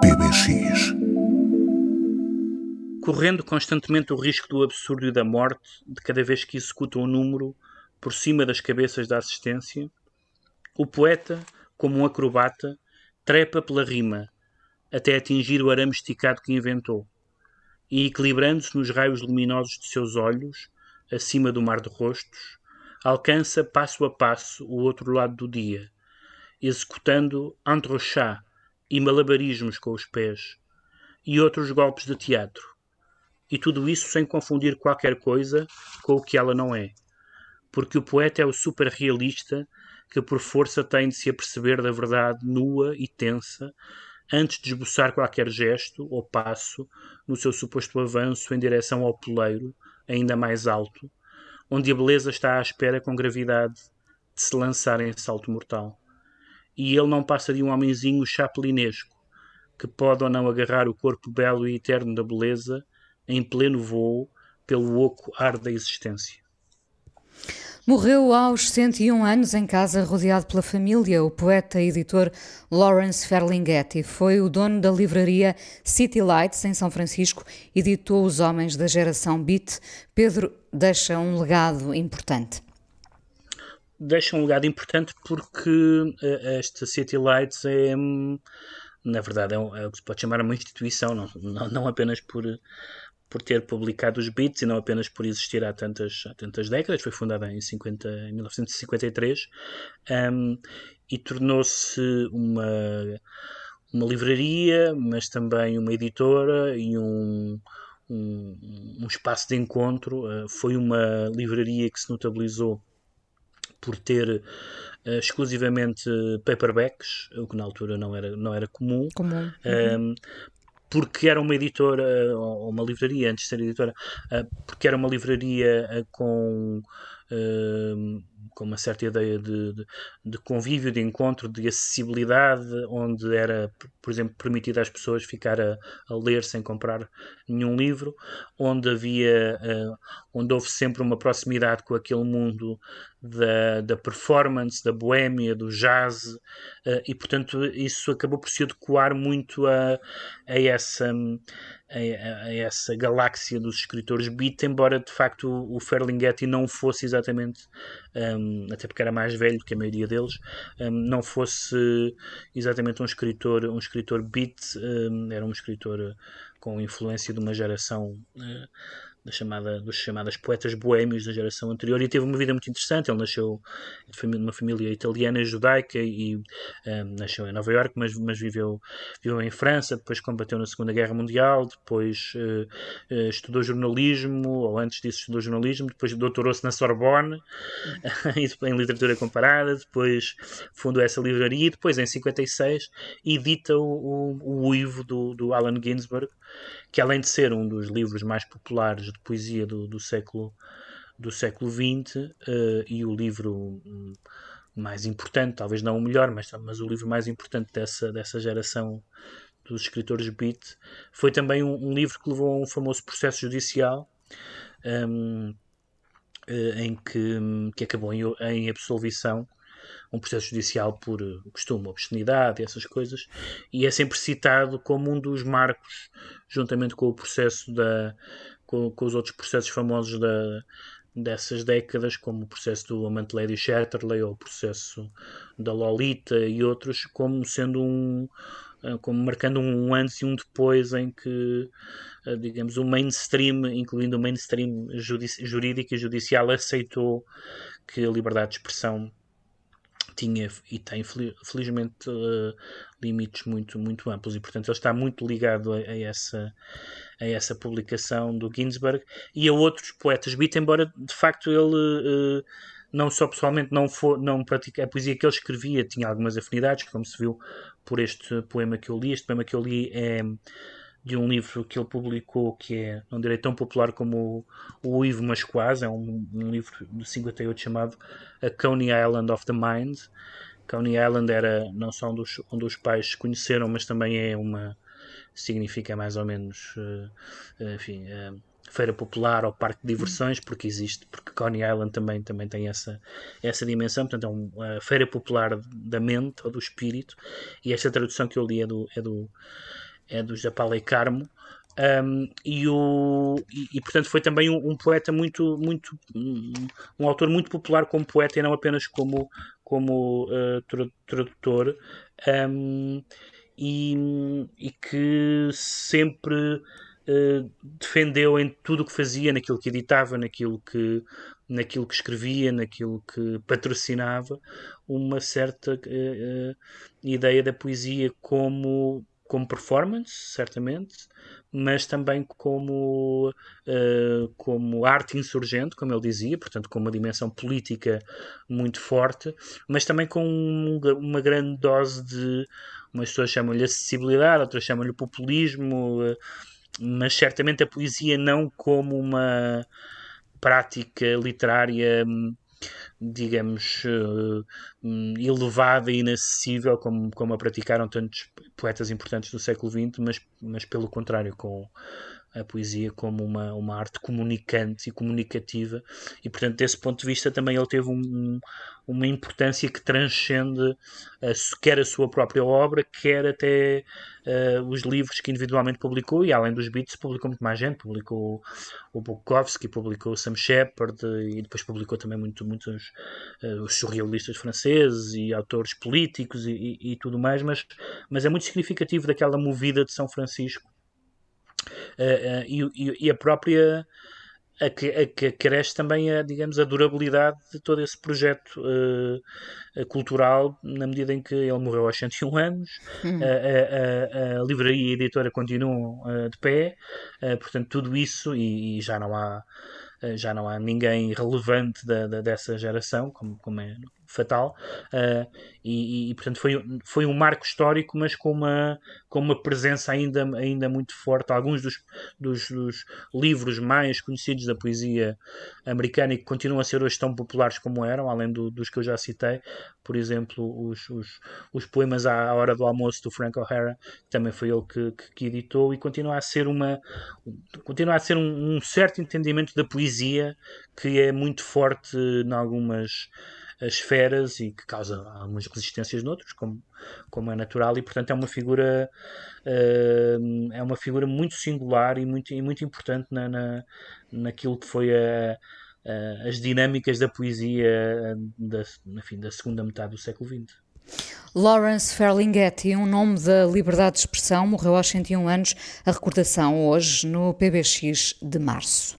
PBX. Correndo constantemente o risco do absurdo e da morte de cada vez que executa um número por cima das cabeças da assistência, o poeta, como um acrobata, trepa pela rima até atingir o arame esticado que inventou, e equilibrando-se nos raios luminosos de seus olhos, acima do mar de rostos, alcança passo a passo o outro lado do dia, executando entrechat e malabarismos com os pés, e outros golpes de teatro. E tudo isso sem confundir qualquer coisa com o que ela não é. Porque o poeta é o superrealista que por força tem de se aperceber da verdade nua e tensa antes de esboçar qualquer gesto ou passo no seu suposto avanço em direção ao poleiro, ainda mais alto, onde a beleza está à espera com gravidade de se lançar em salto mortal. E ele não passa de um homenzinho chapelinesco, que pode ou não agarrar o corpo belo e eterno da beleza em pleno voo pelo oco ar da existência. Morreu aos 101 anos em casa, rodeado pela família. O poeta e editor Lawrence Ferlinghetti foi o dono da livraria City Lights, em São Francisco, editou Os Homens da Geração Beat. Pedro deixa um legado importante. Deixa um legado importante porque eh, esta City Lights é, hum, na verdade, é, é o que se pode chamar uma instituição, não, não, não apenas por por ter publicado os Beats e não apenas por existir há tantas, há tantas décadas. Foi fundada em, 50, em 1953 um, e tornou-se uma, uma livraria, mas também uma editora e um, um, um espaço de encontro. Uh, foi uma livraria que se notabilizou por ter uh, exclusivamente paperbacks, o que na altura não era, não era comum. comum. Uhum porque era uma editora, ou uma livraria, antes de ser editora, eh, porque era uma livraria com com uma certa ideia de, de, de, convívio, de encontro, de acessibilidade, onde era, por exemplo, permitido às pessoas ficar a, a ler sem comprar nenhum livro, onde havia, uh, onde houve sempre uma proximidade com aquele mundo da, da performance, da boémia, do jazz, uh, e portanto isso acabou por se adequar muito a, a essa a, a, essa galáxia dos escritores beat, embora de facto o, o Ferlinghetti não fosse exatamente, um, até porque era mais velho que a maioria deles, um, não fosse exatamente um escritor, um escritor beat, um, era um escritor com influência de uma geração uh, da chamada, dos chamadas poetas boêmios da geração anterior e teve uma vida muito interessante. Ele nasceu de uma família italiana judaica e um, nasceu em Nova York, mas, mas viveu, viveu em França, depois combateu na Segunda Guerra Mundial, depois uh, uh, estudou jornalismo, ou antes disso estudou jornalismo, depois doutorou-se na Sorbonne em literatura comparada, depois fundou essa livraria e depois em 56 edita o, o, o Uivo do, do Allen Ginsberg, que além de ser um dos livros mais populares de poesia do, do século do século XX uh, e o livro um, mais importante, talvez não o melhor, mas, mas o livro mais importante dessa, dessa geração dos escritores beat, foi também um, um livro que levou a um famoso processo judicial um, uh, em que, que acabou em, em absolvição um processo judicial por eh, costume, obscenidade essas coisas, e é sempre citado como um dos marcos, juntamente com o processo da. Com, com os outros processos famosos da, dessas décadas, como o processo do amante Lady Chatterley ou o processo da Lolita e outros, como sendo um eh, como marcando um antes e um depois em que eh, digamos o mainstream, incluindo o mainstream jurídico e judicial aceitou que a liberdade de expressão tinha e tem felizmente uh, limites muito muito amplos. E portanto ele está muito ligado a, a, essa a essa publicação do Ginsberg e a outros poetas beat embora de facto ele uh, não só pessoalmente não for não pratica a poesia que ele escrevia tinha algumas afinidades como se viu por este poema que eu li. Este poema que eu li é de um livro que ele publicou que é, não direi tão popular como o, o Ivo, mas quase, é um, um, livro de 58 chamado A Coney Island of the Mind. Coney Island era não só onde os, onde os pais se conheceram, mas também é uma significa mais ou menos uh, enfim, uh, feira popular ou parque de diversões, porque existe, porque Coney Island também, também tem essa, essa dimensão, portanto é uma feira popular da mente ou do espírito, e esta tradução que eu li é do, é do, é do Paulo Carmo, um, e, o, e, e, portanto foi também um, um, poeta muito, muito um, um, autor muito popular como poeta e não apenas como, como uh, tradutor. E, e que sempre uh, defendeu em tudo o que fazia, naquilo que editava, naquilo que, naquilo que escrevia, naquilo que patrocinava, uma certa uh, ideia da poesia como, como performance, certamente, mas também como, uh, como arte insurgente, como ele dizia, portanto, com uma dimensão política muito forte, mas também com uma grande dose de. Umas pessoas chamam-lhe acessibilidade, outras chamam-lhe populismo, uh, mas certamente a poesia não como uma prática literária digamos, uh, elevada e inacessível, como, como a praticaram tantos poetas importantes do século XX, mas, mas pelo contrário, com a poesia como uma, uma arte comunicante e comunicativa, e portanto, desse ponto de vista, também ele teve um, uma importância que transcende a, quer a sua própria obra, quer até uh, os livros que individualmente publicou, e além dos Beats, publicou muito mais gente, publicou o Bukowski, publicou Sam Shepard, e depois publicou também muito, muitos uh, os surrealistas franceses e autores políticos e, e, e tudo mais, mas, mas é muito significativo daquela movida de São Francisco uh, e, e, a própria a que, a que cresce também a, digamos, a durabilidade de todo esse projeto uh, cultural, na medida em que ele morreu aos 101 anos, uhum. a, a, a, livraria e a editora continuam de pé, portanto, tudo isso, e, e, já não há já não há ninguém relevante da, da, dessa geração, como, como é fatal, uh, e, e, portanto foi, foi um marco histórico, mas com uma, com uma presença ainda, ainda muito forte. Alguns dos, dos, dos livros mais conhecidos da poesia americana e que continuam a ser hoje tão populares como eram, além do, dos que eu já citei, por exemplo, os, os, os poemas à hora do almoço do Frank O'Hara, também foi ele que, que, que, editou, e continua a ser uma continua a ser um, um certo entendimento da poesia que é muito forte em algumas esferas e que causa algumas resistências noutros, como, como é natural, e portanto é uma figura uh, é uma figura muito singular e muito, e muito importante na, na, naquilo que foi a, a, as dinâmicas da poesia da, enfim, da segunda metade do século XX. Lawrence Ferlinghetti, um nome da liberdade de expressão, morreu aos 101 anos. A recordação hoje no PBX de março.